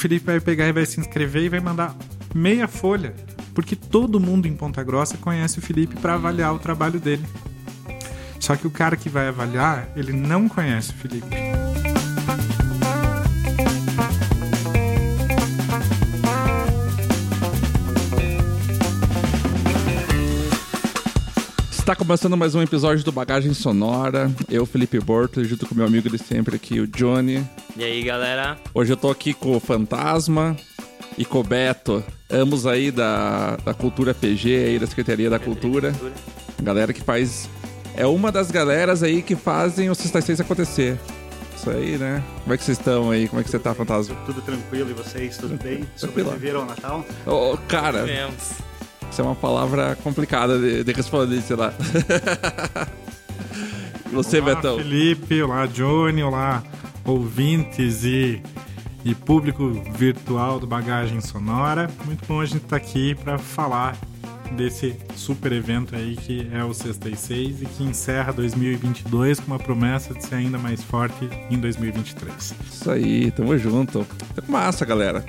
Felipe vai pegar e vai se inscrever e vai mandar meia folha, porque todo mundo em Ponta Grossa conhece o Felipe para avaliar o trabalho dele. Só que o cara que vai avaliar, ele não conhece o Felipe. Está começando mais um episódio do Bagagem Sonora. Eu, Felipe Borto, junto com meu amigo de sempre aqui, o Johnny. E aí, galera? Hoje eu tô aqui com o Fantasma e com o Beto, ambos aí da, da Cultura PG, aí da Secretaria da Cultura. Galera que faz... É uma das galeras aí que fazem o Sexta 6 acontecer. Isso aí, né? Como é que vocês estão aí? Como é que você tá, Fantasma? Tudo tranquilo e vocês, tudo bem? Sobreviveram ao Natal? Ô, cara, Vemos. Isso é uma palavra complicada de, de responder, sei lá. Você, Olá, Betão? Felipe, olá, Johnny, olá, ouvintes e, e público virtual do Bagagem Sonora. Muito bom a gente estar aqui para falar desse super evento aí que é o Sexta e Seis e que encerra 2022 com uma promessa de ser ainda mais forte em 2023. Isso aí, tamo junto. Tá massa, galera.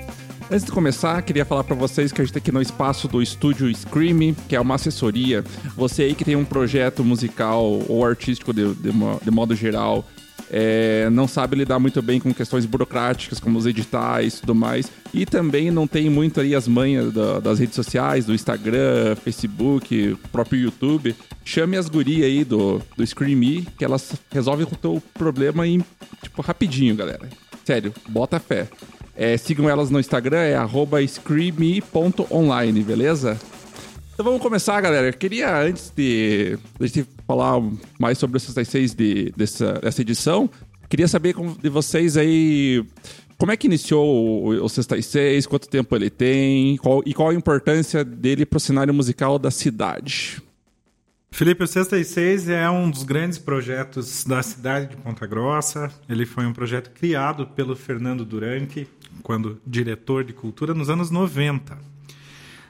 Antes de começar, queria falar pra vocês que a gente tá aqui no espaço do estúdio Scream, que é uma assessoria. Você aí que tem um projeto musical ou artístico de, de de modo geral, é, não sabe lidar muito bem com questões burocráticas, como os editais e tudo mais, e também não tem muito aí as manhas da- das redes sociais, do Instagram, Facebook, próprio YouTube, chame as gurias aí do, do Scream Me, que elas resolvem o teu problema em, tipo, rapidinho, galera. Sério, bota fé. É, sigam elas no Instagram, é screamy.online, beleza? Então vamos começar, galera. Eu queria, antes de, a gente falar mais sobre os 66 de, dessa, dessa edição, queria saber de vocês aí como é que iniciou o, o 66, quanto tempo ele tem qual- e qual a importância dele para o cenário musical da cidade. Felipe, o Sexta e Seis é um dos grandes projetos da cidade de Ponta Grossa. Ele foi um projeto criado pelo Fernando Durante, quando diretor de cultura, nos anos 90.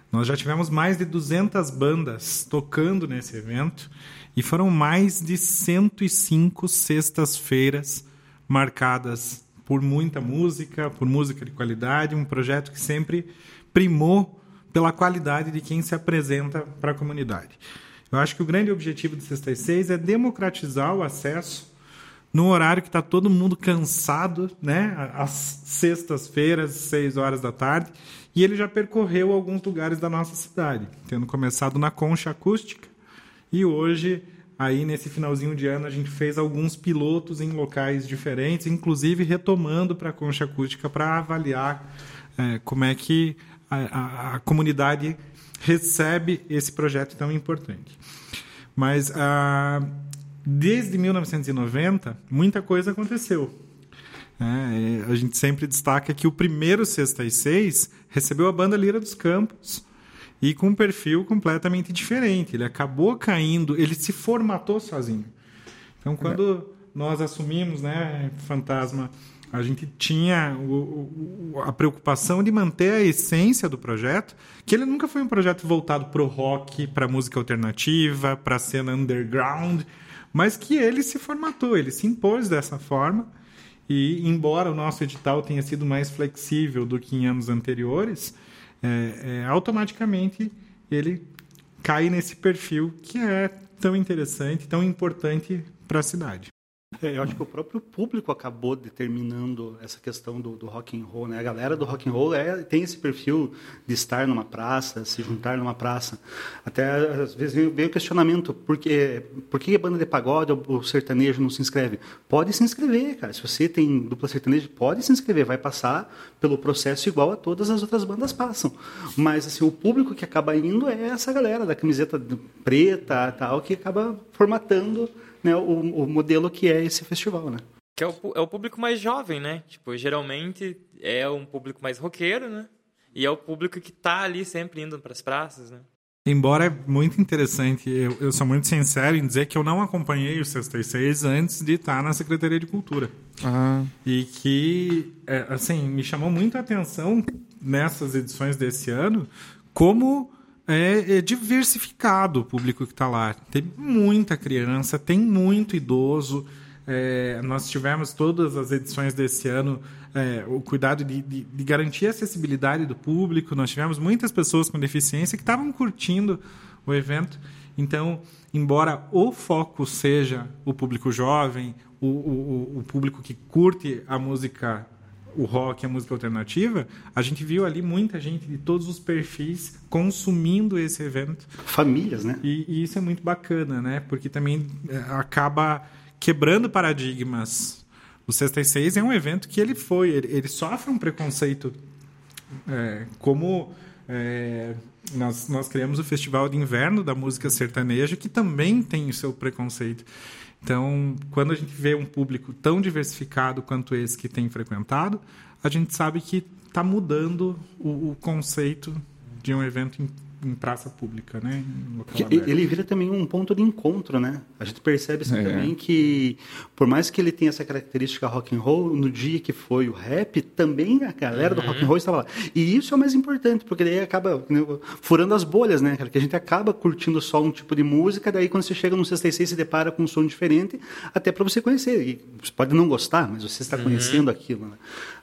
Nós já tivemos mais de 200 bandas tocando nesse evento e foram mais de 105 sextas-feiras marcadas por muita música, por música de qualidade, um projeto que sempre primou pela qualidade de quem se apresenta para a comunidade. Eu acho que o grande objetivo do Sexta e Seis é democratizar o acesso no horário que está todo mundo cansado, né? Às sextas-feiras, seis horas da tarde. E ele já percorreu alguns lugares da nossa cidade, tendo começado na Concha Acústica. E hoje, aí nesse finalzinho de ano, a gente fez alguns pilotos em locais diferentes, inclusive retomando para a Concha Acústica para avaliar eh, como é que a, a- a comunidade recebe esse projeto tão importante. Mas ah, desde 1990, muita coisa aconteceu. É, a gente sempre destaca que o primeiro Sexta e Seis recebeu a banda Lira dos Campos e com um perfil completamente diferente. Ele acabou caindo, ele se formatou sozinho. Então, quando nós assumimos, né, Fantasma, a gente tinha o- o- a preocupação de manter a essência do projeto, que ele nunca foi um projeto voltado para o rock, para música alternativa, para a cena underground, mas que ele se formatou, ele se impôs dessa forma. E embora o nosso edital tenha sido mais flexível do que em anos anteriores, é, é, automaticamente ele cai nesse perfil que é tão interessante, tão importante para a cidade. Eu acho que o próprio público acabou determinando essa questão do, do rock and roll, né? A galera do rock and roll é, tem esse perfil de estar numa praça, se juntar numa praça. Até às vezes vem, o questionamento, por que, por que a banda de pagode ou o sertanejo não se inscreve? Pode se inscrever, cara. Se você tem dupla sertaneja, pode se inscrever, vai passar pelo processo igual a todas as outras bandas passam. Mas assim, o público que acaba indo é essa galera da camiseta preta, tal, que acaba formatando né, o, o modelo que é esse festival, né? Que é o, é o público mais jovem, né? Tipo, geralmente é um público mais roqueiro, né? E é o público que tá ali sempre indo pras praças, né? Embora é muito interessante, eu, eu sou muito sincero em dizer que eu não acompanhei o Sexta e Seis antes de estar na Secretaria de Cultura. Ah, E que, é, assim, me chamou muito a atenção nessas edições desse ano como é, é diversificado o público que está lá. Tem muita criança, tem muito idoso, é, nós tivemos todas as edições desse ano é, o cuidado de, de, de, garantir a acessibilidade do público. Nós tivemos muitas pessoas com deficiência que estavam curtindo o evento. Então, embora o foco seja o público jovem, o, o, o público que curte a música o rock, a música alternativa, a gente viu ali muita gente de todos os perfis consumindo esse evento. Famílias, né? E, e isso é muito bacana, né? Porque também é, acaba quebrando paradigmas. O Sexta e Seis é um evento que ele foi, ele, ele sofre um preconceito é, como é, nós, nós criamos o Festival de Inverno da Música Sertaneja, que também tem o seu preconceito. Então, quando a gente vê um público tão diversificado quanto esse que tem frequentado, a gente sabe que está mudando o, o, conceito de um evento em praça pública, né? ele vira também um ponto de encontro, né? A gente percebe assim, é. também que, por mais que ele tenha essa característica rock and roll, no dia que foi o rap, também a galera uhum. do rock and roll estava lá. E isso é o mais importante, porque daí acaba né, furando as bolhas, né? Que a gente acaba curtindo só um tipo de música, daí quando você chega no 66 se depara com um som diferente, até para você conhecer. E você pode não gostar, mas você está uhum. conhecendo aquilo, né?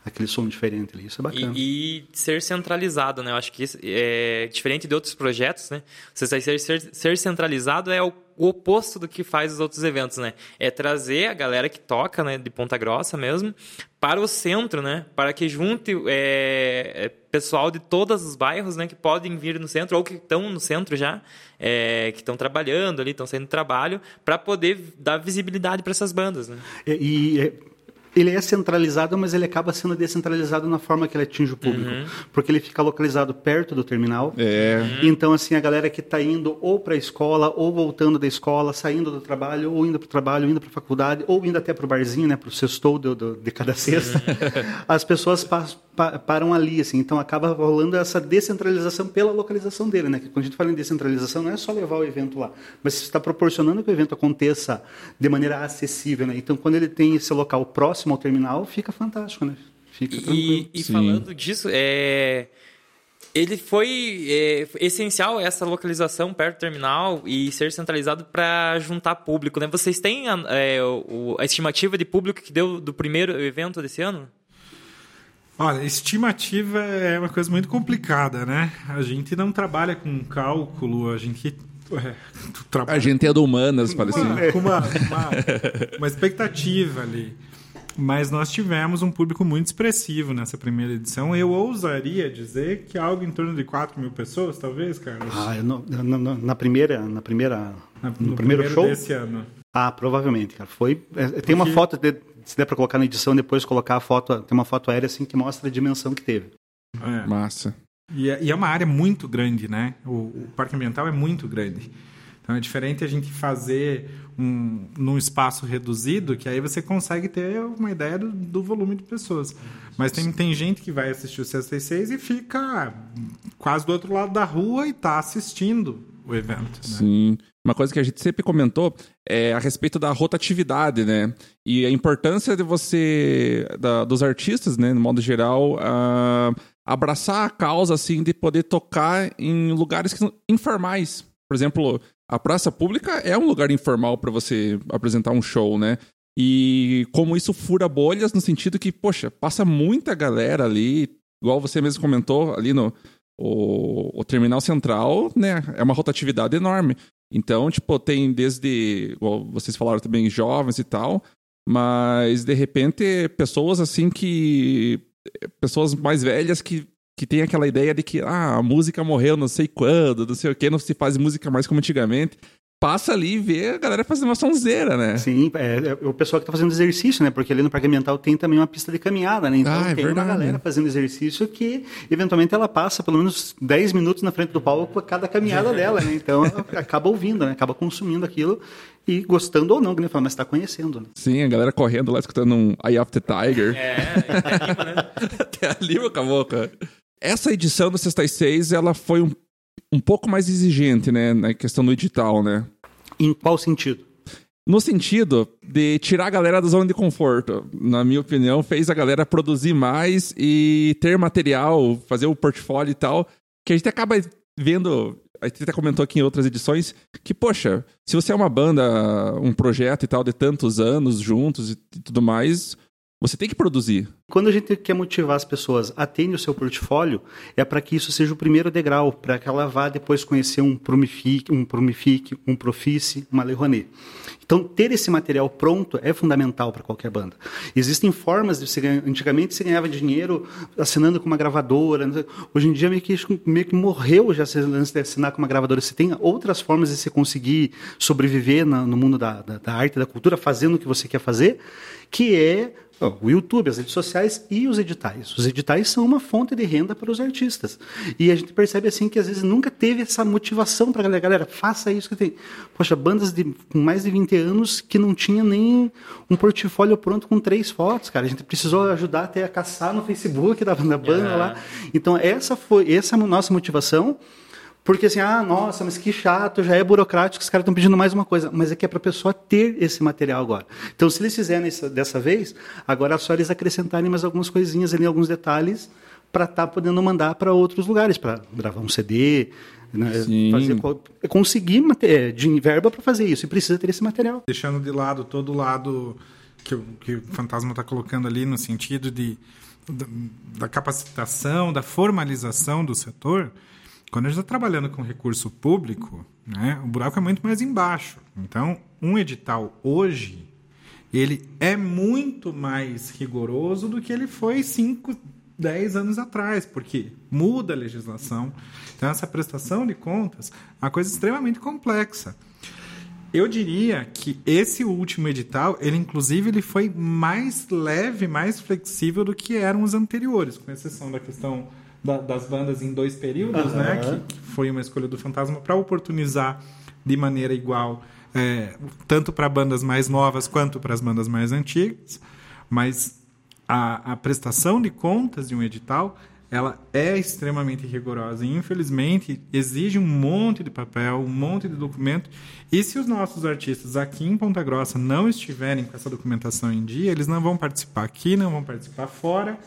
aquele som diferente ali. Isso é bacana. E, e, ser centralizado, né? Eu acho que é diferente de outros projetos, né? Você ser, ser, ser centralizado é o, o, oposto do que faz os outros eventos, né? É trazer a galera que toca, né, de Ponta Grossa mesmo, para o centro, né? Para que junte é, é pessoal de todos os bairros, né, que podem vir no centro ou que estão no centro já, é, que estão trabalhando ali, estão saindo do trabalho, para poder dar visibilidade para essas bandas, né? E, e ele é centralizado, mas ele acaba sendo descentralizado na forma que ele atinge o público. Uhum. Porque ele fica localizado perto do terminal. É. Uhum. Então, assim, a galera que está indo ou para a escola, ou voltando da escola, saindo do trabalho, ou indo para o trabalho, indo para a faculdade, ou indo até para o barzinho, né, para o sextou de, de, de cada sexta, uhum. as pessoas passam param ali, assim. Então acaba rolando essa descentralização pela localização dele, né? Que quando a gente fala em descentralização, não é só levar o evento lá, mas você está proporcionando que o evento aconteça de maneira acessível, né? Então quando ele tem esse local próximo ao terminal, fica fantástico, né? Fica e, e falando disso, é ele foi é, essencial essa localização perto do terminal e ser centralizado para juntar público, né? Vocês têm a, é, a, estimativa de público que deu do primeiro evento desse ano? Olha, estimativa é uma coisa muito complicada, né? A gente não trabalha com cálculo, a gente é, trabalha... A gente é do humanas, parece. Uma, com uma, uma, uma expectativa ali. Mas nós tivemos um público muito expressivo nessa primeira edição. Eu ousaria dizer que algo em torno de 4 mil pessoas, talvez, Carlos? Ah, não, na, na, primeira, na primeira, na, no, no, primeiro, primeiro show desse ano. Ah, provavelmente, cara. Foi. É, Porque... Tem uma foto de, se der para colocar na edição, depois colocar a foto, tem uma foto aérea assim que mostra a dimensão que teve. É. Massa. E é, e é, uma área muito grande, né? O, o, parque ambiental é muito grande. Então é diferente a gente fazer um, num espaço reduzido, que aí você consegue ter uma ideia do, do volume de pessoas. Mas tem, tem gente que vai assistir o 66 e fica quase do outro lado da rua e está assistindo o evento. Né? Sim. Uma coisa que a gente sempre comentou é a respeito da rotatividade, né? E a importância de você, da, dos artistas, né, no modo geral, uh, abraçar a causa, assim, de poder tocar em lugares que são informais. Por exemplo, a praça pública é um lugar informal para você apresentar um show, né? E como isso fura bolhas no sentido que, poxa, passa muita galera ali, igual você mesmo comentou ali no, o, o terminal central, né, é uma rotatividade enorme. Então, tipo, tem desde, igual vocês falaram também, jovens e tal, mas de repente pessoas assim que pessoas mais velhas que que tem aquela ideia de que ah, a música morreu não sei quando, não sei o que, não se faz música mais como antigamente passa ali e vê a galera fazendo uma sonzeira, né? Sim, é, é o pessoal que está fazendo exercício, né? Porque ali no Parque Ambiental tem também uma pista de caminhada, né? Então ah, é tem verdade. uma galera fazendo exercício que, eventualmente, ela passa pelo menos 10 minutos na frente do palco a cada caminhada dela, né? Então acaba ouvindo, né? Acaba consumindo aquilo e gostando ou não, que nem fala, mas está conhecendo, né? Sim, a galera correndo lá, escutando um Eye of the Tiger. É, até ali, né? até ali acabou, cara. Essa edição do Sexta e Seis, ela foi um um pouco mais exigente, né, na questão do edital, né? Em qual sentido? No sentido de tirar a galera da zona de conforto. Na minha opinião, fez a galera produzir mais e ter material, fazer o portfólio e tal, que a gente acaba vendo A gente até comentou aqui em outras edições que, poxa, se você é uma banda, um projeto e tal de tantos anos juntos e tudo mais, você tem que produzir. Quando a gente quer motivar as pessoas a terem o seu portfólio, é para que isso seja o primeiro degrau, para que ela vá depois conhecer um Promific, um Promific, um Profice, uma Lei Rouanet. Então, ter esse material pronto é fundamental para qualquer banda. Existem formas de se ganhar. Antigamente se ganhava dinheiro assinando com uma gravadora. Hoje em dia meio que, meio que morreu já antes de assinar com uma gravadora. Você tem outras formas de se conseguir sobreviver no mundo da, da, da arte, da cultura, fazendo o que você quer fazer, que é o YouTube, as redes sociais e os editais. Os editais são uma fonte de renda para os artistas. E a gente percebe assim que às vezes nunca teve essa motivação para a galera, galera, faça isso que tem. Poxa, bandas de, com mais de 20 anos que não tinha nem um portfólio pronto com três fotos, cara. A gente precisou ajudar até a caçar no Facebook da, da banda lá. Então essa foi essa é a nossa motivação. Porque assim, ah, nossa, mas que chato, já é burocrático, os caras estão pedindo mais uma coisa. Mas é que é para a pessoa ter esse material agora. Então, se eles fizerem isso dessa vez, agora é só eles acrescentarem mais algumas coisinhas ali, alguns detalhes, para estar tá podendo mandar para outros lugares, para gravar um CD, né, fazer, conseguir é, de verba para fazer isso. E precisa ter esse material. Deixando de lado todo o lado que, o, que o Fantasma está colocando ali, no sentido de, da, da capacitação, da formalização do setor quando a gente está trabalhando com recurso público, né, o buraco é muito mais embaixo. Então, um edital hoje, ele é muito mais rigoroso do que ele foi 5, 10 anos atrás, porque muda a legislação. Então, essa prestação de contas é uma coisa extremamente complexa. Eu diria que esse último edital, ele inclusive ele foi mais leve, mais flexível do que eram os anteriores, com exceção da questão da, das bandas em dois períodos, uhum. né? Que, que, foi uma escolha do Fantasma para oportunizar de maneira igual é, tanto para bandas mais novas quanto para as bandas mais antigas. Mas a, a prestação de contas de um edital ela é extremamente rigorosa e infelizmente exige um monte de papel, um monte de documento. E se os nossos artistas aqui em Ponta Grossa não estiverem com essa documentação em dia, eles não vão participar aqui, não vão participar fora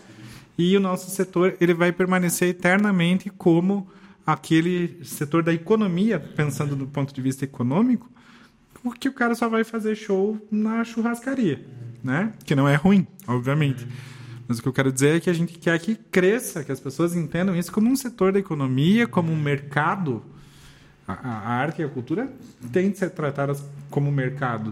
e o nosso setor ele vai permanecer eternamente como aquele setor da economia, pensando do ponto de vista econômico, porque o cara só vai fazer show na churrascaria, né? Que não é ruim, obviamente. Mas o que eu quero dizer é que a gente quer que cresça, que as pessoas entendam isso como um setor da economia, como um mercado. A, a arte e a cultura têm de ser tratadas como mercado.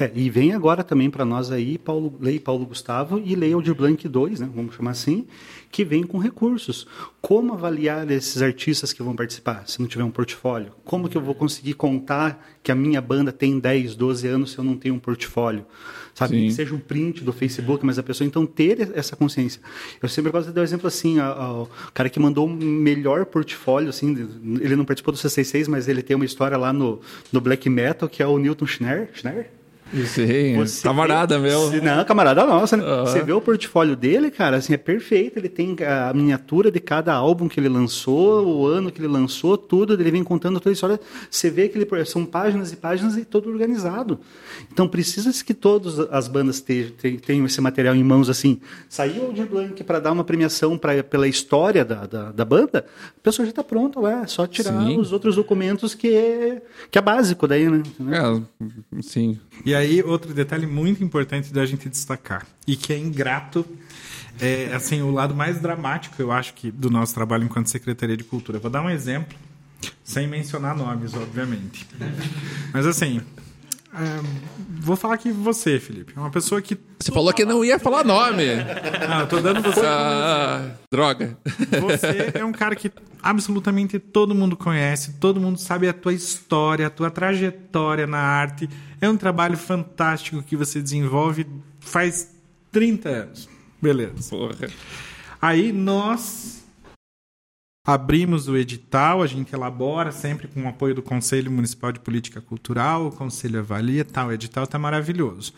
É, e vem agora também para nós aí Paulo, Lei Paulo Gustavo e Lei Aldir Blanc 2, né, vamos chamar assim, que vem com recursos. Como avaliar esses artistas que vão participar, se não tiver um portfólio? Como que eu vou conseguir contar que a minha banda tem 10, 12 anos se eu não tenho um portfólio? Sabe? Que seja um print do Facebook, mas a pessoa então ter essa consciência. Eu sempre gosto de dar um exemplo assim, o cara que mandou o melhor portfólio, assim, ele não participou do C66, mas ele tem uma história lá no, no Black Metal, que é o Newton Schneider, Schneider? Sim, você camarada vê, meu. Não, camarada nossa, né? Uhum. Você vê o portfólio dele, cara, assim, é perfeito. Ele tem a miniatura de cada álbum que ele lançou, o ano que ele lançou, tudo. Ele vem contando toda a história. Você vê que ele, são páginas e páginas e todo organizado. Então precisa que todas as bandas tenham esse material em mãos, assim. Saiu o Aldir Blanc para dar uma premiação pra, pela história da, da, da banda, a pessoa já está pronta, é só tirar sim. os outros documentos que é, que é básico daí, né? É, sim. E aí, outro detalhe muito importante da gente destacar, e que é ingrato, é assim, o lado mais dramático, eu acho, que do nosso trabalho enquanto Secretaria de Cultura. Vou dar um exemplo, sem mencionar nomes, obviamente. Mas assim, é, vou falar aqui você, Felipe. É uma pessoa que. Você falou que não ia falar nome. Ah, eu tô dando você. Ah, droga. Você é um cara que absolutamente todo mundo conhece, todo mundo sabe a tua história, a tua trajetória na arte. É um trabalho fantástico que você desenvolve faz 30 anos. Beleza. Porra. Aí nós abrimos o edital, a gente elabora sempre com o apoio do Conselho Municipal de Política Cultural, o Conselho avalia, tal, o edital está maravilhoso.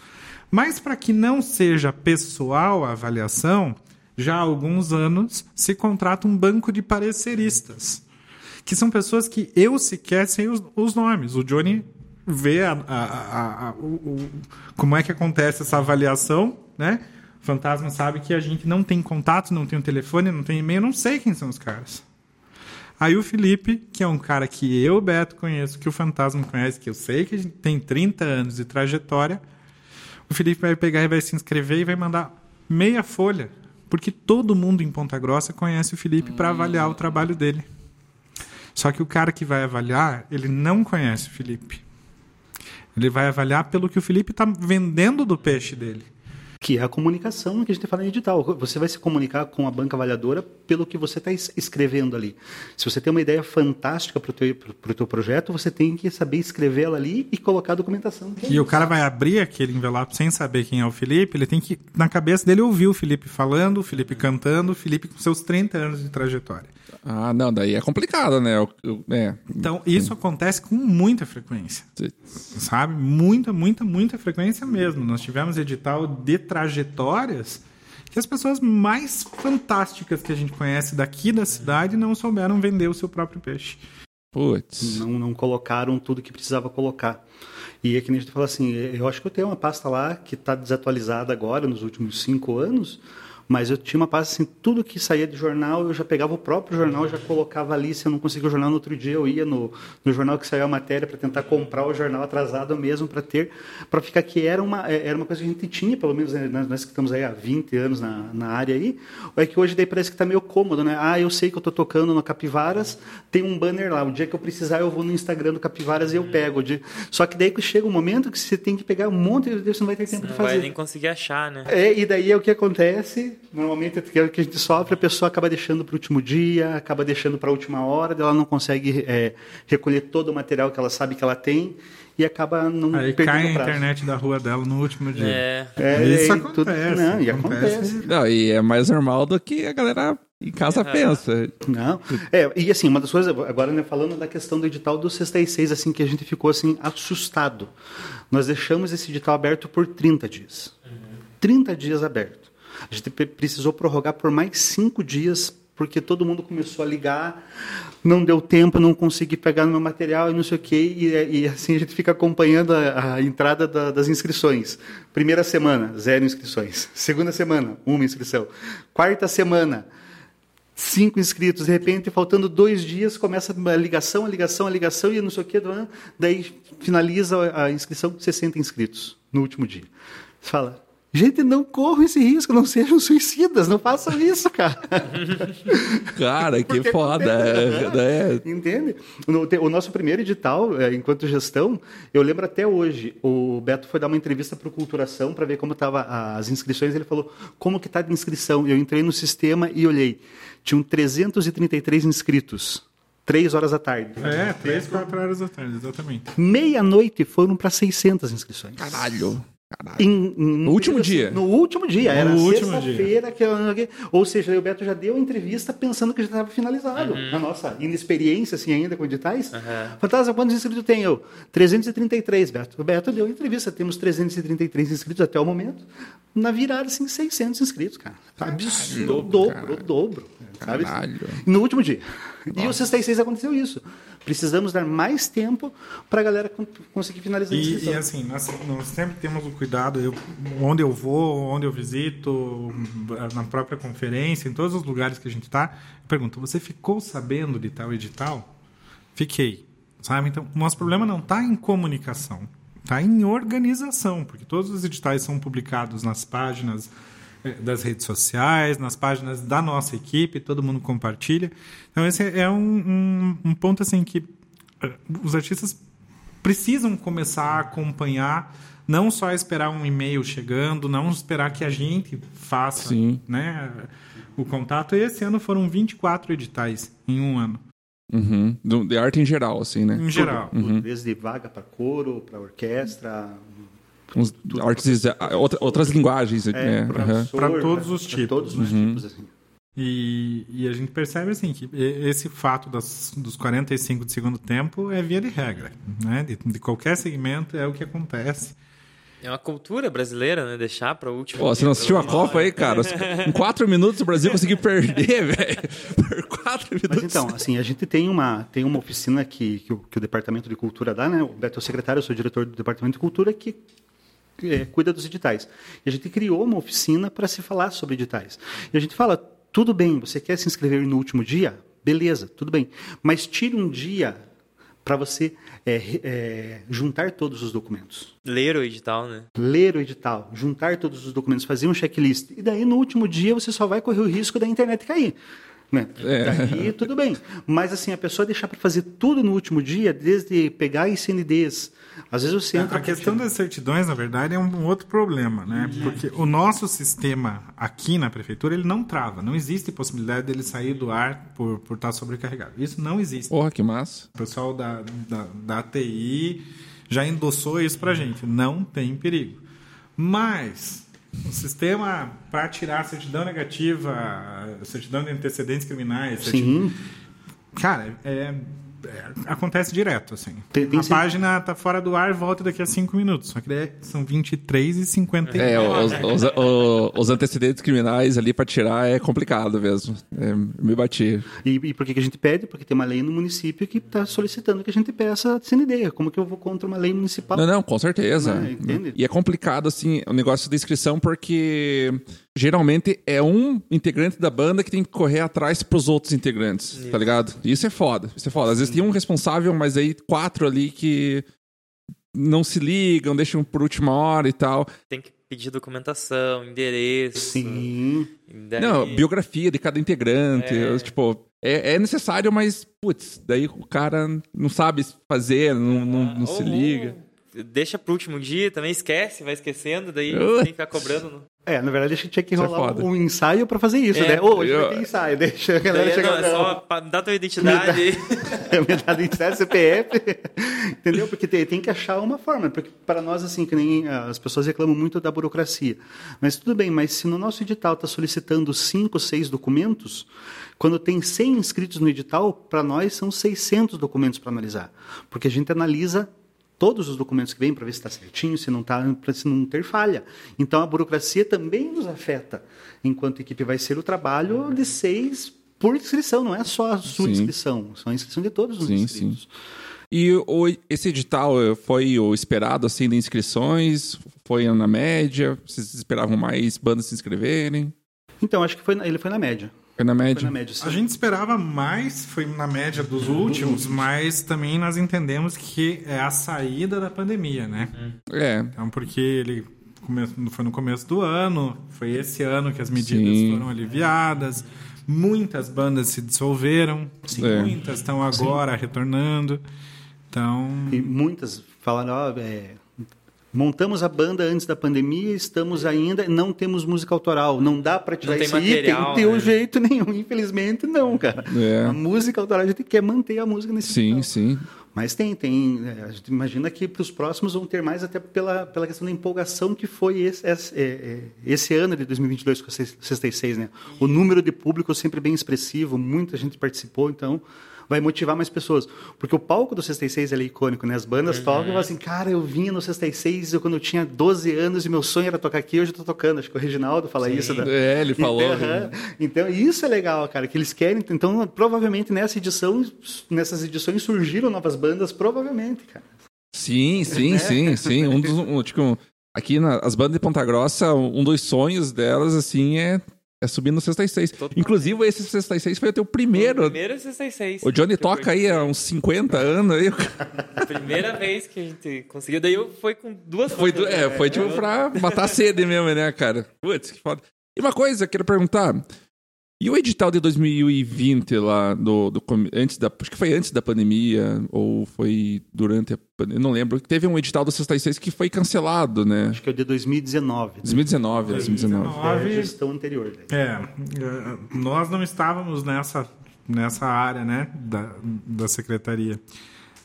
Mas para que não seja pessoal a avaliação, já há alguns anos se contrata um banco de pareceristas, que são pessoas que eu sequer sei os, os nomes. O Johnny ver a, a, a, o, como é que acontece essa avaliação, né? O fantasma sabe que a gente não tem contato, não tem o um telefone, não tem e-mail, não sei quem são os caras. Aí o Felipe, que é um cara que eu, Beto, conheço, que o Fantasma conhece, que eu sei que tem 30 anos de trajetória, o Felipe vai pegar e vai se inscrever e vai mandar meia folha, porque todo mundo em Ponta Grossa conhece o Felipe para avaliar o trabalho dele. Só que o cara que vai avaliar, ele não conhece o Felipe. Ele vai avaliar pelo que o Felipe está vendendo do peixe dele. Que é a comunicação que a gente fala em edital. Você vai se comunicar com a banca avaliadora pelo que você está escrevendo ali. Se você tem uma ideia fantástica para o teu, pro teu projeto, você tem que saber escrever ela ali e colocar a documentação. É e o cara vai abrir aquele envelope sem saber quem é o Felipe, ele tem que, na cabeça dele, ouvir o Felipe falando, o Felipe cantando, o Felipe com seus 30 anos de trajetória. Ah, não, daí é complicado, né? É. Então, isso acontece com muita frequência. Sim. Sabe? Muita, muita, muita frequência mesmo. Nós tivemos edital de trajetórias que as pessoas mais fantásticas que a gente conhece daqui da cidade não souberam vender o seu próprio peixe. Putz. Não, não colocaram tudo que precisava colocar. E é que nem a gente fala assim, eu acho que eu tenho uma pasta lá que está desatualizada agora, nos últimos cinco anos, mas eu tinha uma pasta assim, tudo que saía de jornal, eu já pegava o próprio jornal, já colocava ali, se eu não conseguia o jornal no outro dia, eu ia no, no jornal que saiu a matéria para tentar comprar o jornal atrasado mesmo para ter, para ficar que era uma, é, era uma coisa que a gente tinha, pelo menos né, nós que estamos aí há 20 anos na, na área aí, é que hoje daí parece que está meio cômodo, né? Ah, eu sei que eu estou tocando no Capivaras, tem um banner lá, o dia que eu precisar eu vou no Instagram do Capivaras e eu pego. Só que daí chega um momento que você tem que pegar um monte de você não vai ter tempo de fazer. Não vai nem conseguir achar, né? É, e daí é o que acontece, normalmente é o que a gente sofre, a pessoa acaba deixando para o último dia, acaba deixando para a última hora, ela não consegue é, recolher todo o material que ela sabe que ela tem e acaba não Aí cai a internet da rua dela no último dia. É, é isso acontece. Tudo, não, e acontece. acontece. Não, e é mais normal do que a galera em casa é. pensa. Não. É, e assim, uma das coisas, agora né, falando da questão do edital do 66, assim, que a gente ficou assim, assustado. Nós deixamos esse edital aberto por 30 dias. Uhum. 30 dias aberto. A gente precisou prorrogar por mais cinco dias porque todo mundo começou a ligar, não deu tempo, não consegui pegar no meu material e não sei o quê, e, e assim a gente fica acompanhando a, a entrada da, das inscrições. Primeira semana, zero inscrições. Segunda semana, uma inscrição. Quarta semana, cinco inscritos. De repente, faltando dois dias, começa a ligação, a ligação, a ligação, e não sei o quê, daí finaliza a inscrição, 60 inscritos no último dia. Fala, Gente, não corram esse risco, não sejam suicidas, não façam isso, cara. cara, que foda. É, é. Entende? No, o nosso primeiro edital, é, enquanto gestão, eu lembro até hoje, o Beto foi dar uma entrevista para o Culturação para ver como estavam as inscrições. Ele falou, como que está de inscrição? Eu entrei no sistema e olhei. Tinham 333 inscritos. Três horas da tarde. É, três, quatro horas da tarde, exatamente. Meia-noite foram para 600 inscrições. Caralho. Em, em, no último dia. No último dia, era sexta-feira. Que, ou seja, o Beto já deu a entrevista pensando que já estava finalizado. Uhum. Na nossa inexperiência, assim, ainda com editais. Uhum. Fantasma, quantos inscritos tem eu? 333, Beto. O Beto deu a entrevista, temos 333 inscritos até o momento. Na virada, assim, 600 inscritos, cara. Absurdo. O dobro, o dobro. Sabe? No último dia. Nossa. E o 66 aconteceu isso. Precisamos dar mais tempo para a galera conseguir finalizar a inscrição. E, e assim, nós, nós, sempre temos o cuidado, eu, onde eu vou, onde eu visito, na própria conferência, em todos os lugares que a gente está, pergunto, você ficou sabendo de tal edital? Fiquei. Sabe? Então, o nosso problema não está em comunicação, está em organização, porque todos os editais são publicados nas páginas das redes sociais, nas páginas da nossa equipe, todo mundo compartilha. Então esse é um, um, um ponto assim que uh, os artistas precisam começar a acompanhar, não só esperar um e-mail chegando, não esperar que a gente faça Sim. né, o contato. E esse ano foram 24 editais em um ano. Uhum. De arte em geral, assim, né? Em geral. Uhum. Desde vaga para coro, para orquestra, uns artes, outras linguagens. É, né? Para uhum. todos os tipos. Todos os uhum. tipos, assim. E, e, a gente percebe assim que esse fato das, dos 45 de segundo tempo é via de regra, né? De, de qualquer segmento é o que acontece. É uma cultura brasileira, né? Deixar para o último. Pô, você não assistiu a Copa aí, cara? em quatro minutos o Brasil conseguiu perder, velho. Por quatro minutos. Mas então, assim, a gente tem uma, tem uma oficina que, que o, que, o, Departamento de Cultura dá, né? O Beto é o secretário, eu sou diretor do Departamento de Cultura, que é, cuida dos editais. E a gente criou uma oficina para se falar sobre editais. E a gente fala, tudo bem, você quer se inscrever no último dia? beleza, tudo bem. Mas tire um dia para você é, é, juntar todos os documentos. Ler o edital, né? Ler o edital, juntar todos os documentos, fazer um checklist. E daí, no último dia, você só vai correr o risco da internet cair. Né? É. Daí, tudo bem. Mas, assim, a pessoa deixar para fazer tudo no último dia, desde pegar ICNDs. Às vezes você entra... A questão das certidões, na verdade, é um outro problema, né? Porque o nosso sistema aqui na prefeitura, ele não trava. Não existe possibilidade dele sair do ar por, por estar sobrecarregado. Isso não existe. Porra, que massa. O pessoal da, da, da ATI já endossou isso pra gente. Não tem perigo. Mas o sistema para tirar a certidão negativa, certidão de antecedentes criminais, certidão- Sim. cara, é- acontece direto, assim. Tem- tem a sempre- página tá fora do ar, volta daqui a 5 minutos. Só que daí são 23 e 50. É, os, os, o- os antecedentes criminais ali pra tirar é complicado mesmo. É, me bati. E, e por que, que a gente pede? Porque tem uma lei no município que está solicitando que a gente peça a CND. Como que eu vou contra uma lei municipal? Não, não, com certeza. Ah, entende? E é complicado, assim, o negócio da inscrição, porque geralmente é um integrante da banda que tem que correr atrás pros outros integrantes, tá ligado? Isso é foda, isso é foda. Às vezes tem um responsável, mas aí quatro ali que não se ligam, deixam por última hora e tal. Tem que pedir documentação, endereço. Sim. daí- Não, biografia de cada integrante, É. tipo... É, é necessário, mas, putz, daí o cara não sabe fazer, não, não, não se Ou- liga. Deixa pro último dia, também esquece, vai esquecendo, daí Uh. tem que ficar cobrando. No... É, na verdade a gente tinha que é rolar foda. um ensaio para fazer isso, É, né? Ô, hoje eu- vai ter ensaio, deixa a galera Daí, chegar. não, é só pra dar tua identidade. Metade do ensaio, CPF, entendeu? Porque tem, tem que achar uma forma, porque para nós, assim, que nem ah, as pessoas reclamam muito da burocracia. Mas tudo bem, mas se no nosso edital está solicitando cinco, seis documentos, quando tem 100 inscritos no edital, para nós são 600 documentos para analisar. Porque a gente analisa todos os documentos que vêm para ver se está certinho, se não está, para se não ter falha. Então a burocracia também nos afeta. Enquanto equipe vai ser o trabalho de seis por inscrição, não é só a sua Sim. inscrição, são a inscrição de todos os Sim, inscritos. E o, esse edital eh, foi o esperado, assim, de inscrições? Foi na média? Vocês esperavam mais bandas se inscreverem? Então acho que foi, ele foi na média. Foi na Foi média? na média. sim. A gente esperava mais, foi na média dos últimos, mas também nós entendemos que é a saída da pandemia, né? É, Então, porque ele foi no começo do ano, foi esse ano que as medidas Sim. foram aliviadas, muitas bandas se dissolveram, É. muitas estão agora retornando. Então, E muitas falaram, ó, é, montamos a banda antes da pandemia, estamos ainda, não temos música autoral, não dá para tirar Não tem esse item material, de um né? jeito nenhum, infelizmente não, cara. É. A música autoral a gente quer manter a música nesse sim, sim. Mas tem, tem. é, A gente imagina que para os próximos vão ter mais, até pela, pela questão da empolgação que foi esse, esse, é, é, esse ano de 2022 com a 66, né? O número de público sempre bem expressivo, muita gente participou, então vai motivar mais pessoas. Porque o palco do 66 ele é icônico, né? As bandas tocam e falam assim, cara, eu vinha no 66 eu, quando eu tinha 12 anos e meu sonho era tocar aqui, hoje eu tô tocando. Acho que o Reginaldo fala isso. né? É, ele falou. Então, aham. então, isso é legal, cara, que eles querem. Então, provavelmente nessa edição, nessas edições surgiram novas bandas, provavelmente, cara. Sim, sim, sim, sim. Um dos, um, tipo, aqui nas bandas de Ponta Grossa, um dos sonhos delas, assim, é, é subir no 66. Totalmente. Inclusive, esse 66 foi o teu primeiro. Primeiro 66. O Johnny eu toca aí há uns 50 anos. Aí, Primeira vez que a gente conseguiu. Daí eu foi com duas foi, do- é, né? foi tipo pra matar a sede mesmo, né, cara? Putz, que foda. E uma coisa, quero perguntar. E o edital de 2020 lá, do, do, antes da, acho que foi antes da pandemia, ou foi durante a pandemia, não lembro. Teve um edital do 66 que foi cancelado, né? Acho que é o de 2019. 2019, 2019. É a gestão anterior. daí. é, é, nós não estávamos nessa, nessa área, né, da, da secretaria.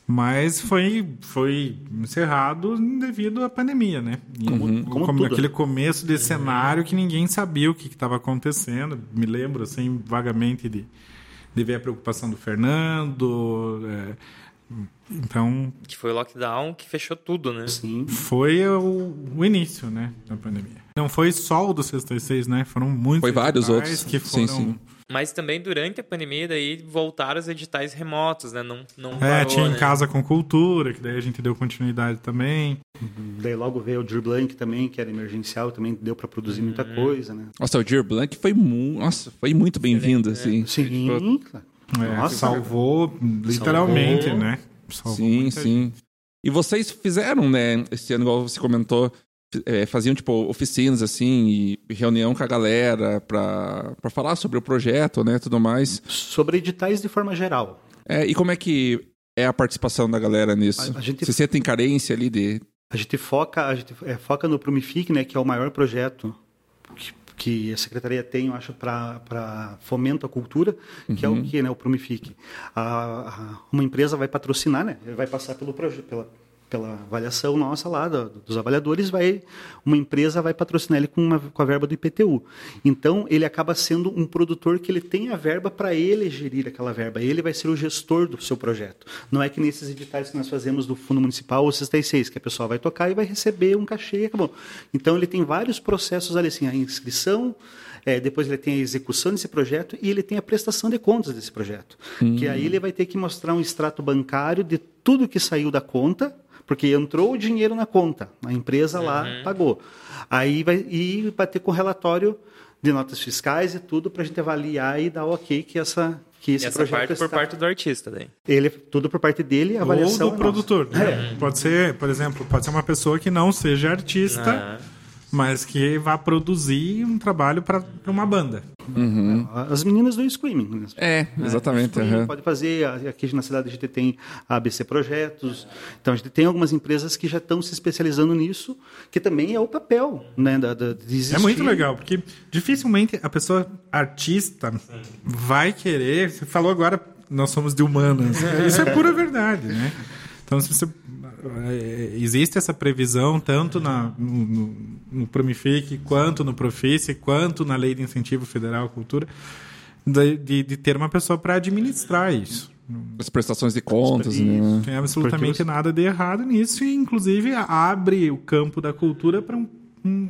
Mas foi, foi encerrado devido à pandemia, né? E Como- como aquele começo de cenário que ninguém sabia o que estava acontecendo. Me lembro, assim, vagamente de, de ver a preocupação do Fernando. é, então, Que foi o lockdown que fechou tudo, né? Sim. foi o, o início, né, da pandemia. Não foi só o do 66, né? Foram muitos Foi vários outros. que Sim, foram... sim. Mas também durante a pandemia, daí voltaram os editais remotos, né? Não, não É, parou, tinha em né? Casa com Cultura, que daí a gente deu continuidade também. Daí logo veio o Drew Blank também, que era emergencial, também deu para produzir muita Uhum. coisa, né? Nossa, o Dear Blank foi, mu Nossa, foi muito bem-vindo, assim. Sim, Tipo, claro. É, Nossa. salvou literalmente, Salvou. né? Salvou Sim, sim. E vocês fizeram, né, esse ano, igual você comentou, é, faziam, tipo, oficinas, assim, e reunião com a galera pra, pra falar sobre o projeto, né, tudo mais. Sobre editais de forma geral. É, e como é que é a participação da galera nisso? A- a gente- Você sentem carência ali de... A gente foca, a gente é, foca no Promific, né, que é o maior projeto que, a secretaria tem, eu acho, para fomento à cultura, que é o que, né, o Promific. A- a- uma empresa vai patrocinar, né, vai passar pelo projeto, pela pela avaliação nossa lá do- dos avaliadores, vai uma empresa vai patrocinar ele com, uma, com a verba do IPTU. Então ele acaba sendo um produtor que ele tem a verba para ele gerir aquela verba. Ele vai ser o gestor do seu projeto. Não é que nesses editais que nós fazemos do Fundo Municipal ou 66, que a pessoa vai tocar e vai receber um cachê e acabou. Então ele tem vários processos ali, assim, a inscrição, é, depois ele tem a execução desse projeto e ele tem a prestação de contas desse projeto. Que aí ele vai ter que mostrar um extrato bancário de tudo que saiu da conta, porque entrou o dinheiro na conta, a empresa lá pagou. Aí vai e vai ter com relatório de notas fiscais e tudo para a gente avaliar e dar o ok que essa que esse Essa projeto parte por está- parte do artista daí. ele tudo por parte dele, a avaliação Ou do é produtor. né? Pode ser, por exemplo, pode ser uma pessoa que não seja artista, Ah. Mas que vá produzir um trabalho para uma banda. As meninas do Screaming. né? É, exatamente. Screaming aham. Pode fazer, aqui na cidade a gente tem a ABC Projetos, então a gente tem algumas empresas que já estão se especializando nisso, que também é o papel né, da, da, de existir. É muito legal, porque dificilmente a pessoa artista vai querer. Você falou agora, nós somos de humanas. Isso é pura verdade, né? Então, se você, é, existe essa previsão tanto na, no, no, Promific, quanto no Profice, quanto na Lei de Incentivo Federal à Cultura, de, de, de ter uma pessoa para administrar isso. As prestações de contas, Isso. né? Não tem absolutamente nada de errado nisso e, inclusive, abre o campo da cultura para um, um,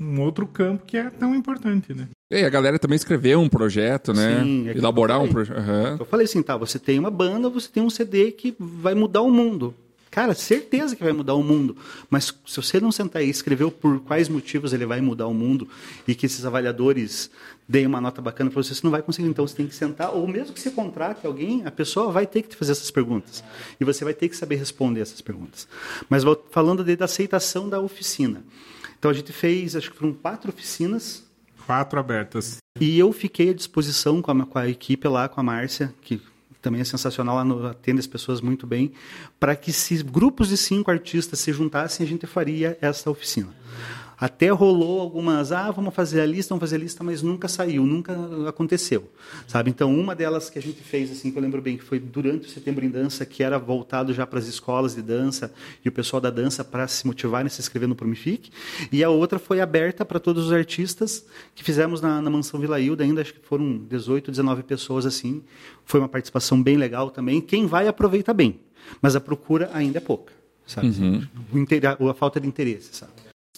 um- outro campo que é tão importante, né? E a galera também escreveu um projeto, né? Sim, é Elaborar eu um projeto. Aham. Eu falei assim, tá, você tem uma banda, você tem um CD que vai mudar o mundo. Cara, certeza que vai mudar o mundo. Mas se você não sentar e escrever por quais motivos ele vai mudar o mundo e que esses avaliadores deem uma nota bacana para você, você não vai conseguir. Então você tem que sentar, ou mesmo que você contrate alguém, a pessoa vai ter que te fazer essas perguntas. E você vai ter que saber responder essas perguntas. Mas falando de, da aceitação da oficina. Então a gente fez, acho que foram quatro oficinas Quatro abertas. e eu fiquei à disposição com a, com a equipe lá, com a Márcia, que também é sensacional, atende as pessoas muito bem, para que se grupos de cinco artistas se juntassem, a gente faria essa oficina. Até rolou algumas, ah, vamos fazer a lista, vamos fazer a lista, mas nunca saiu, nunca aconteceu, sabe? Então, uma delas que a gente fez, assim, que eu lembro bem, que foi durante o Setembro em Dança, que era voltado já para as escolas de dança e o pessoal da dança para se motivarem a se inscrever no Promific, e a outra foi aberta para todos os artistas que fizemos na, na Mansão Vila Hilda, ainda acho que foram 18, 19 pessoas assim, foi uma participação bem legal também, quem vai aproveita bem, mas a procura ainda é pouca, sabe? O inter- a falta de interesse, sabe?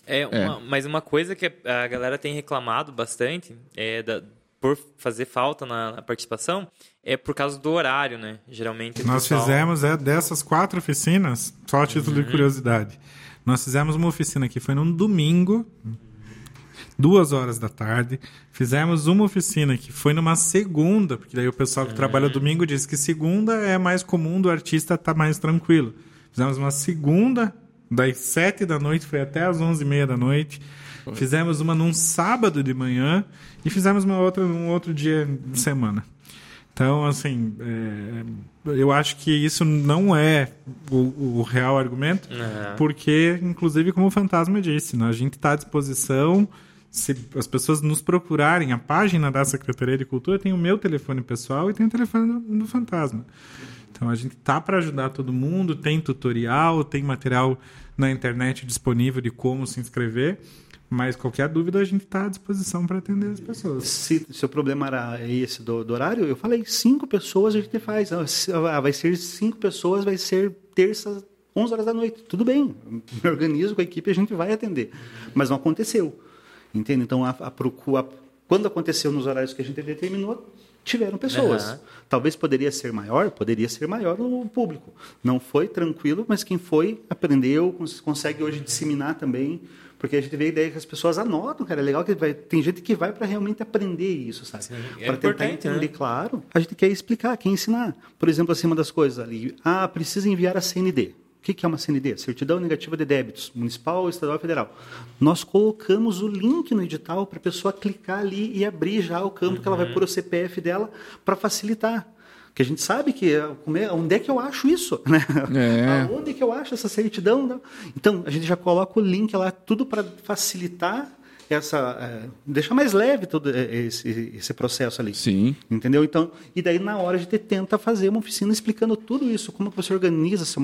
É, uma- mas uma coisa que a galera tem reclamado bastante é da- por fazer falta na, na participação é por causa do horário, né? Geralmente. Nós pessoal- fizemos é, dessas quatro oficinas, só a título de curiosidade. Nós fizemos uma oficina que foi num domingo, duas horas da tarde. Fizemos uma oficina que foi numa segunda, porque daí o pessoal que trabalha domingo diz que segunda é mais comum do artista estar mais tranquilo. Fizemos uma segunda, das sete da noite, foi até as onze e meia da noite. Fizemos uma num sábado de manhã e fizemos uma outra num outro dia de semana. Então, assim, é, eu acho que isso não é o, o real argumento, Aham. porque, inclusive, como o Fantasma disse, né, a gente está à disposição. Se as pessoas nos procurarem, a página da Secretaria de Cultura tem o meu telefone pessoal e tem o telefone do, do Fantasma. Então a gente tá para ajudar todo mundo, tem tutorial, tem material na internet disponível de como se inscrever, mas qualquer dúvida a gente está à disposição para atender as pessoas. Se seu problema era esse do, do horário, eu falei, cinco pessoas a gente faz. Ah, ah, vai ser cinco pessoas, vai ser terça, 11 horas da noite. Tudo bem, me organizo com a equipe a gente vai atender. Mas não aconteceu. Entende? Então, a, a procura, quando aconteceu nos horários que a gente determinou, tiveram pessoas. Aham. Talvez poderia ser maior, poderia ser maior o público. Não foi tranquilo, mas quem foi aprendeu, cons- consegue hoje disseminar também, porque a gente vê a ideia que as pessoas anotam, cara, é legal que vai, tem gente que vai para realmente aprender isso, sabe? é Para tentar né? entender, claro. A gente quer explicar, quer ensinar. Por exemplo, assim, uma das coisas ali, ah, precisa enviar a CND. O que é uma CND? Certidão Negativa de Débitos, municipal, estadual e federal. Nós colocamos o link no edital para a pessoa clicar ali e abrir já o campo que ela vai pôr o CPF dela para facilitar. Porque a gente sabe que é, é- onde é que eu acho isso, né? É. Onde é que eu acho essa certidão? né? Então, a gente já coloca o link lá, tudo para facilitar essa, é, deixar mais leve todo esse, esse processo ali. Sim. Entendeu? Então, e daí na hora a gente tenta fazer uma oficina explicando tudo isso, como você organiza seu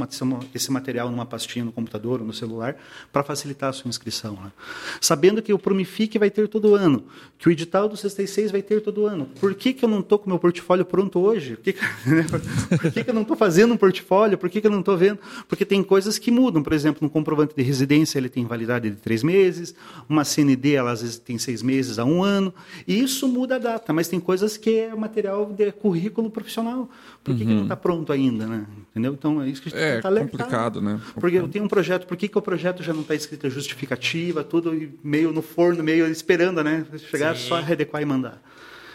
esse material numa pastinha no computador ou no celular para facilitar a sua inscrição. né? Sabendo que o Promific vai ter todo ano, que o edital do 66 vai ter todo ano. Por que, que eu não estou com o meu portfólio pronto hoje? Por que, que, né? Por que, que eu não estou fazendo um portfólio? Por que, que eu não estou vendo? Porque tem coisas que mudam. Por exemplo, um comprovante de residência ele tem validade de três meses, uma CND ela às vezes tem seis meses a um ano, e isso muda a data, mas tem coisas que é material de currículo profissional. Por que, que não está pronto ainda? Né? Entendeu? Então é isso que a gente É complicado, né? Porque eu tenho um projeto, por que, que o projeto já não está escrito justificativa, tudo meio no forno, meio esperando, né? Chegar Sim. só adequar e mandar.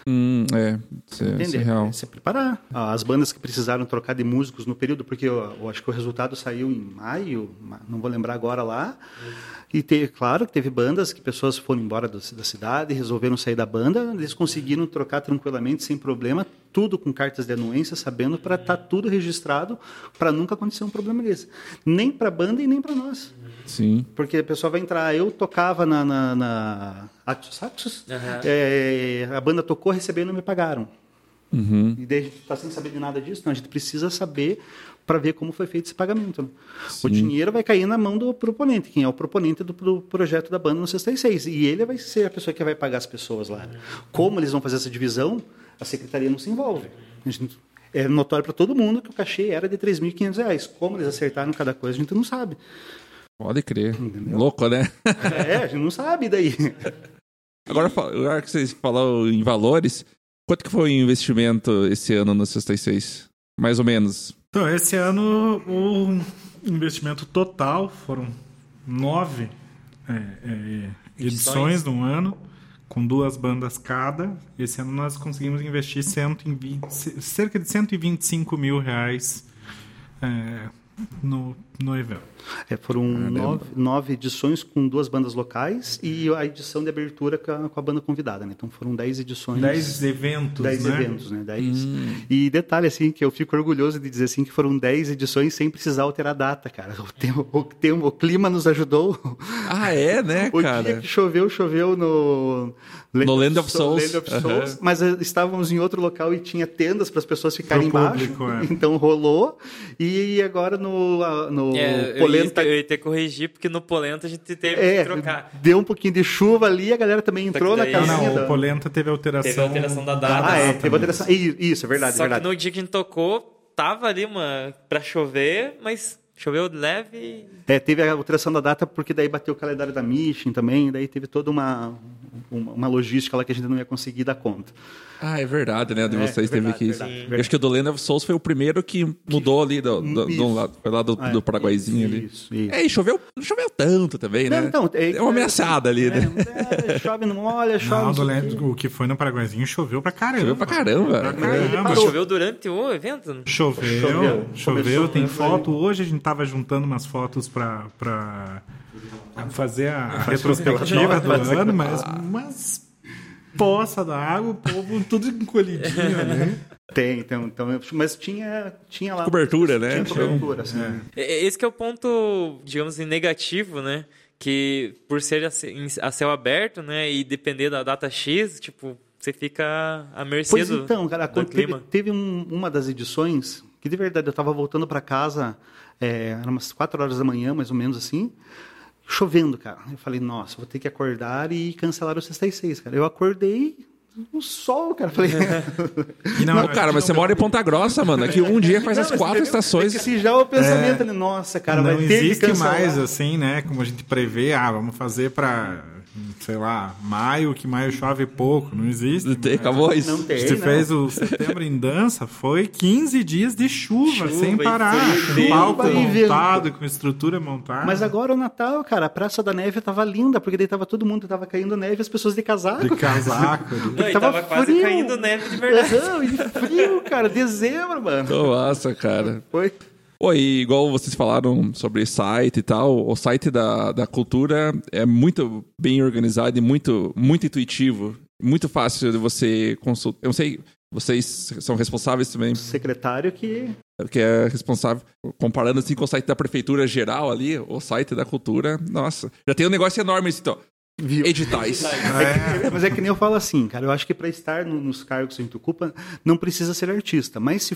Hum, é, isso é, isso é Entender? real. É se preparar. As bandas que precisaram trocar de músicos no período, porque eu, eu acho que o resultado saiu em maio, ma- não vou lembrar agora lá. E te, claro que teve bandas que pessoas foram embora do- da cidade, resolveram sair da banda, eles conseguiram trocar tranquilamente, sem problema, tudo com cartas de anuência, sabendo para estar tudo registrado, para nunca acontecer um problema desse. Nem para a banda e nem para nós. Sim. Porque a pessoa vai entrar. Eu tocava na, na, na Axos Saxos, Aham. é, a banda tocou, recebeu e não me pagaram. Uhum. E daí a gente está sem saber de nada disso, então a gente precisa saber para ver como foi feito esse pagamento. né? O Sim. dinheiro vai cair na mão do proponente, quem é o proponente do, do projeto da banda no 66. E ele vai ser a pessoa que vai pagar as pessoas lá. Como eles vão fazer essa divisão, a secretaria não se envolve. A gente- é notório para todo mundo que o cachê era de 3.500 reais. Como eles acertaram cada coisa, a gente não sabe. Pode crer. Louco, né? É, a gente não sabe daí. Agora, agora que vocês falaram em valores, quanto que foi o investimento esse ano no 66? Mais ou menos. Então, esse ano o investimento total foram nove é, é, edições no ano, com duas bandas cada. Esse ano nós conseguimos investir 120, c- cerca de 125 mil reais é, no, no evento. É, foram nove, nove edições com duas bandas locais e a edição de abertura com a, com a banda convidada, né? Então foram dez edições. Dez eventos, Dez né? eventos, né? Dez. E detalhe, assim, que eu fico orgulhoso de dizer assim que foram dez edições sem precisar alterar a data, cara. O, tempo, o, tempo, o clima nos ajudou. Ah, é, né, O dia cara? que choveu, choveu no... No Land of Soul- Souls. Land of. Souls, Mas eh, estávamos em outro local e tinha tendas para as pessoas ficarem Pro embaixo. público, é. Então rolou. E agora no, a- no É, eu, ia, Polenta... eu ia ter que corrigir, porque no Polenta a gente teve É, que trocar. deu um pouquinho de chuva ali, a galera também Só entrou na daí- Não, casinha. não, da- o Polenta teve alteração. Teve alteração da data. Ah, é, teve alteração. Isso, é verdade, Só é verdade. que no dia que a gente tocou, tava ali uma pra chover, mas choveu leve e É, teve a alteração da data porque daí bateu o calendário da Mission também, daí teve toda uma, uma, uma logística lá que a gente não ia conseguir dar conta. Ah, é verdade, né? De É, vocês verdade, teve que. verdade, verdade. acho que o do Land of Souls foi o primeiro que mudou ali do, do, Isso. do lado. Foi lá do, Ah, do Paraguaizinho ali. Isso, isso. É, e choveu, não choveu tanto também, né? Não, então, é, uma ameaçada ali, né? É, chove, não molha, chove. Não, do o Land- quê. o que foi no Paraguaizinho choveu pra caramba. Choveu pra caramba. Pra ele caramba. choveu durante o evento. Choveu, Choveu. choveu, Começou, tem né, foto. Hoje a gente tava juntando umas fotos pra, pra fazer a retrospectiva do ano, mas umas poça da água, o povo tudo encolhidinho, né? Tem, então, então, mas tinha, tinha lá. Cobertura, né? Tinha cobertura, assim. É- Esse que é o ponto, digamos assim, negativo, né? Que por ser a céu aberto, né? E depender da data X, tipo, você fica à mercê Pois do, então, cara, do quando teve, clima. teve um- uma das edições que de verdade eu estava voltando para casa, é, eram umas 4 horas da manhã, mais ou menos assim, chovendo, cara. Eu falei, nossa, vou ter que acordar e cancelar o 66, cara. Eu acordei, um sol, cara. Falei, E Não, cara, mas você mora em Ponta Grossa, mano. Aqui um dia faz Não, as quatro entendeu? estações. É que se já o pensamento ali, nossa, cara, não vai ter que existe mais assim, né? Como a gente prevê, ah, vamos fazer pra sei lá, maio, que maio chove pouco, não existe. Tem, acabou isso. Não tem, Se não. fez o setembro em dança, foi 15 dias de chuva, Chuva sem parar. Com palco montado, com estrutura montada. Mas agora o Natal, cara, a Praça da Neve tava linda, porque daí tava todo mundo, tava caindo neve, as pessoas de casaco. De casaco. Não, e Tava tava quase frio. caindo neve de verdade. Aham, e frio, cara, dezembro, mano. Nossa, cara. Foi. Pô, e igual vocês falaram sobre site e tal, o site da, da cultura é muito bem organizado e muito, muito intuitivo. Muito fácil de você consultar. Eu não sei, vocês são responsáveis também, Secretário que que é responsável, comparando assim com o site da prefeitura geral ali, o site da cultura, nossa, já tem um negócio enorme assim, então. viu. Editais. É, mas é que nem eu falo assim, cara. Eu acho que para estar no- nos cargos que a gente ocupa, não precisa ser artista. Mas se